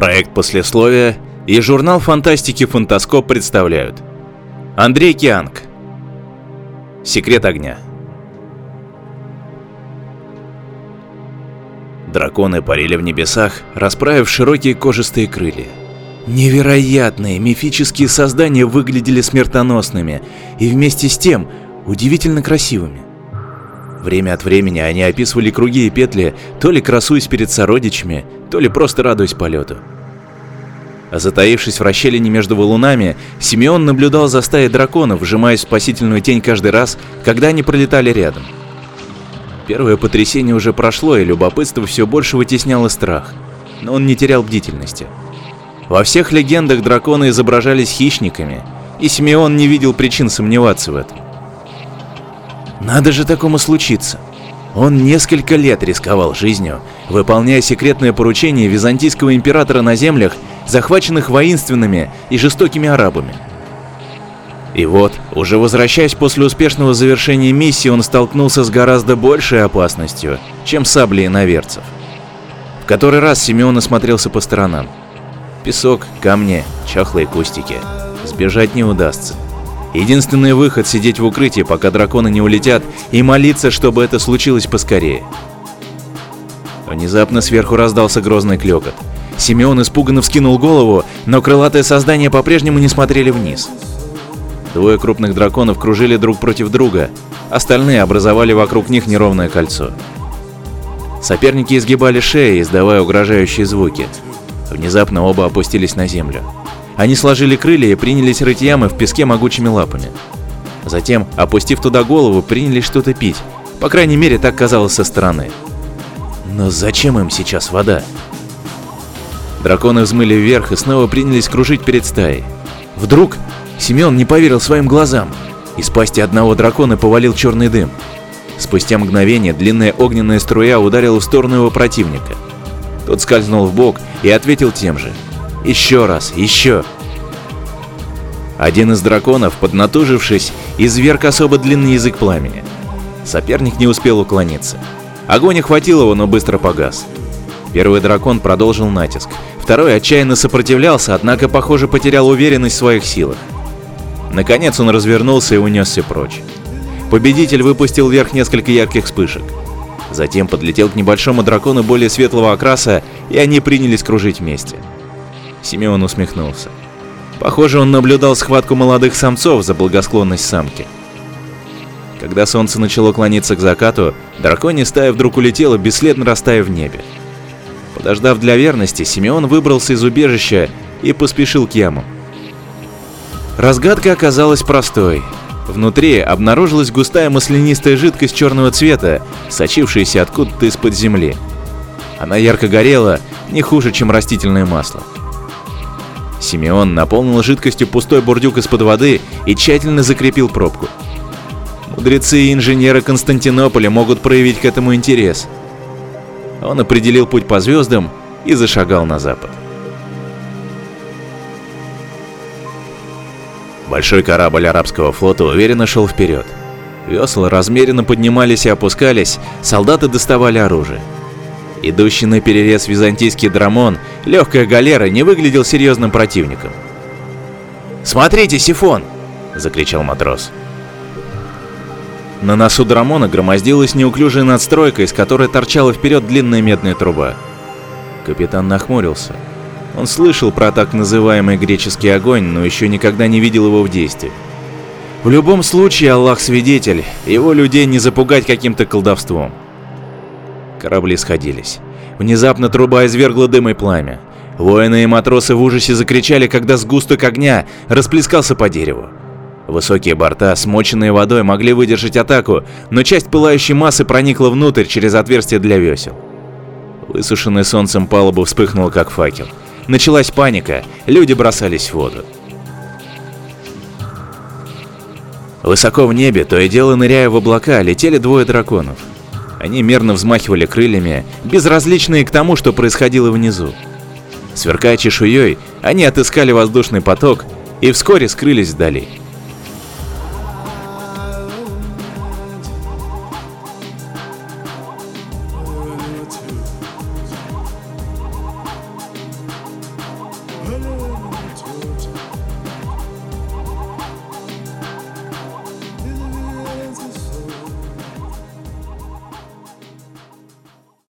Проект послесловия и журнал фантастики «Фантаскоп» представляют Андрей Кианг Секрет огня Драконы парили в небесах, расправив широкие кожистые крылья. Невероятные мифические создания выглядели смертоносными и вместе с тем удивительно красивыми. Время от времени они описывали круги и петли, то ли красуясь перед сородичами, то ли просто радуясь полету. А затаившись в расщелине между валунами, Симеон наблюдал за стаей драконов, вжимаясь в спасительную тень каждый раз, когда они пролетали рядом. Первое потрясение уже прошло, и любопытство все больше вытесняло страх, но он не терял бдительности. Во всех легендах драконы изображались хищниками, и Симеон не видел причин сомневаться в этом. Надо же такому случиться. Он несколько лет рисковал жизнью, выполняя секретное поручение византийского императора на землях, захваченных воинственными и жестокими арабами. И вот, уже возвращаясь после успешного завершения миссии, он столкнулся с гораздо большей опасностью, чем сабли иноверцев. В который раз Симеон осмотрелся по сторонам. Песок, камни, чахлые кустики. Сбежать не удастся. Единственный выход — сидеть в укрытии, пока драконы не улетят, и молиться, чтобы это случилось поскорее. Внезапно сверху раздался грозный клёкот. Симеон испуганно вскинул голову, но крылатые создания по-прежнему не смотрели вниз. Двое крупных драконов кружили друг против друга, остальные образовали вокруг них неровное кольцо. Соперники изгибали шеи, издавая угрожающие звуки. Внезапно оба опустились на землю. Они сложили крылья и принялись рыть ямы в песке могучими лапами. Затем, опустив туда голову, принялись что-то пить. По крайней мере, так казалось со стороны. Но зачем им сейчас вода? Драконы взмыли вверх и снова принялись кружить перед стаей. Вдруг Семен не поверил своим глазам. Из пасти одного дракона повалил черный дым. Спустя мгновение длинная огненная струя ударила в сторону его противника. Тот скользнул в бок и ответил тем же. Еще раз, еще. Один из драконов, поднатужившись, изверг особо длинный язык пламени. Соперник не успел уклониться. Огонь охватил его, но быстро погас. Первый дракон продолжил натиск. Второй отчаянно сопротивлялся, однако, похоже, потерял уверенность в своих силах. Наконец он развернулся и унесся прочь. Победитель выпустил вверх несколько ярких вспышек. Затем подлетел к небольшому дракону более светлого окраса, и они принялись кружить вместе. Симеон усмехнулся. Похоже, он наблюдал схватку молодых самцов за благосклонность самки. Когда солнце начало клониться к закату, драконья стая вдруг улетела, бесследно растаяв в небе. Подождав для верности, Симеон выбрался из убежища и поспешил к яму. Разгадка оказалась простой. Внутри обнаружилась густая маслянистая жидкость черного цвета, сочившаяся откуда-то из-под земли. Она ярко горела, не хуже, чем растительное масло. Симеон наполнил жидкостью пустой бурдюк из-под воды и тщательно закрепил пробку. Мудрецы и инженеры Константинополя могут проявить к этому интерес. Он определил путь по звездам и зашагал на запад. Большой корабль арабского флота уверенно шел вперед. Весла размеренно поднимались и опускались, солдаты доставали оружие. Идущий на перерез византийский драмон, легкая галера, не выглядел серьезным противником. «Смотрите, сифон!» — закричал матрос. На носу драмона громоздилась неуклюжая надстройка, из которой торчала вперед длинная медная труба. Капитан нахмурился. Он слышал про так называемый греческий огонь, но еще никогда не видел его в действии. В любом случае, Аллах свидетель, его людей не запугать каким-то колдовством. Корабли сходились. Внезапно труба извергла дым и пламя. Воины и матросы в ужасе закричали, когда сгусток огня расплескался по дереву. Высокие борта, смоченные водой, могли выдержать атаку, но часть пылающей массы проникла внутрь через отверстие для весел. Высушенный солнцем палуба вспыхнула, как факел. Началась паника, люди бросались в воду. Высоко в небе, то и дело ныряя в облака, летели двое драконов. Они мерно взмахивали крыльями, безразличные к тому, что происходило внизу. Сверкая чешуей, они отыскали воздушный поток и вскоре скрылись вдали.